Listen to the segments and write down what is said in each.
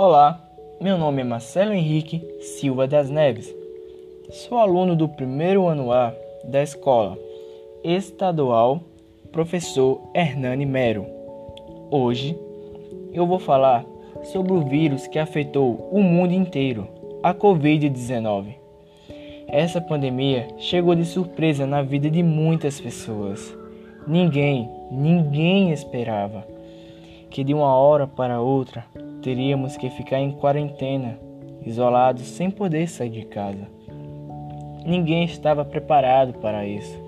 Olá, meu nome é Marcelo Henrique Silva das Neves. Sou aluno do primeiro ano A da escola estadual Professor Hernani Mero. Hoje eu vou falar sobre o vírus que afetou o mundo inteiro, a Covid-19. Essa pandemia chegou de surpresa na vida de muitas pessoas. Ninguém, ninguém esperava que de uma hora para outra teríamos que ficar em quarentena, isolados sem poder sair de casa. Ninguém estava preparado para isso,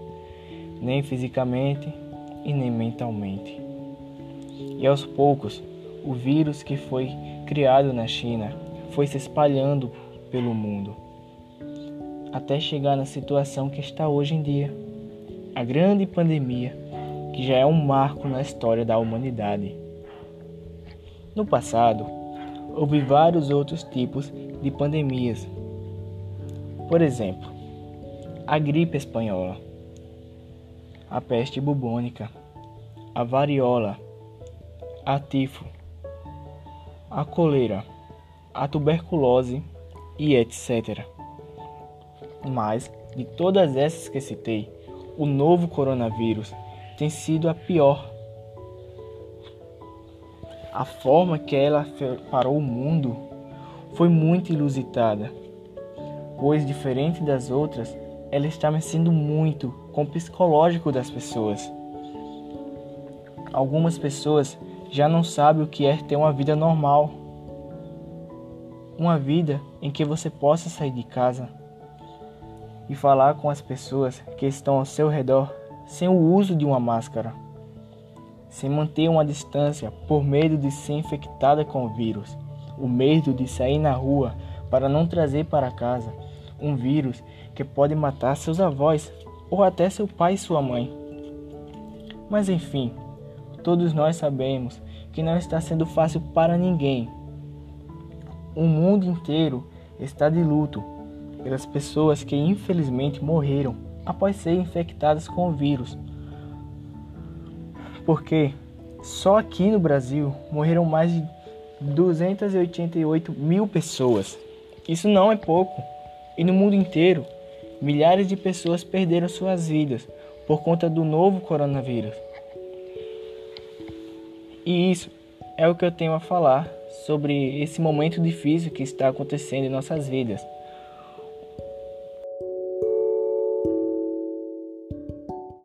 nem fisicamente e nem mentalmente. E aos poucos, o vírus que foi criado na China foi se espalhando pelo mundo, até chegar na situação que está hoje em dia a grande pandemia, que já é um marco na história da humanidade. No passado, houve vários outros tipos de pandemias. Por exemplo, a gripe espanhola, a peste bubônica, a variola, a tifo, a coleira, a tuberculose e etc. Mas, de todas essas que citei, o novo coronavírus tem sido a pior a forma que ela parou o mundo foi muito ilusitada, pois, diferente das outras, ela está mexendo muito com o psicológico das pessoas. Algumas pessoas já não sabem o que é ter uma vida normal. Uma vida em que você possa sair de casa e falar com as pessoas que estão ao seu redor sem o uso de uma máscara sem manter uma distância por medo de ser infectada com o vírus, o medo de sair na rua para não trazer para casa um vírus que pode matar seus avós ou até seu pai e sua mãe. Mas enfim, todos nós sabemos que não está sendo fácil para ninguém. O mundo inteiro está de luto pelas pessoas que infelizmente morreram após serem infectadas com o vírus porque só aqui no Brasil morreram mais de 288 mil pessoas. Isso não é pouco. E no mundo inteiro, milhares de pessoas perderam suas vidas por conta do novo coronavírus. E isso é o que eu tenho a falar sobre esse momento difícil que está acontecendo em nossas vidas.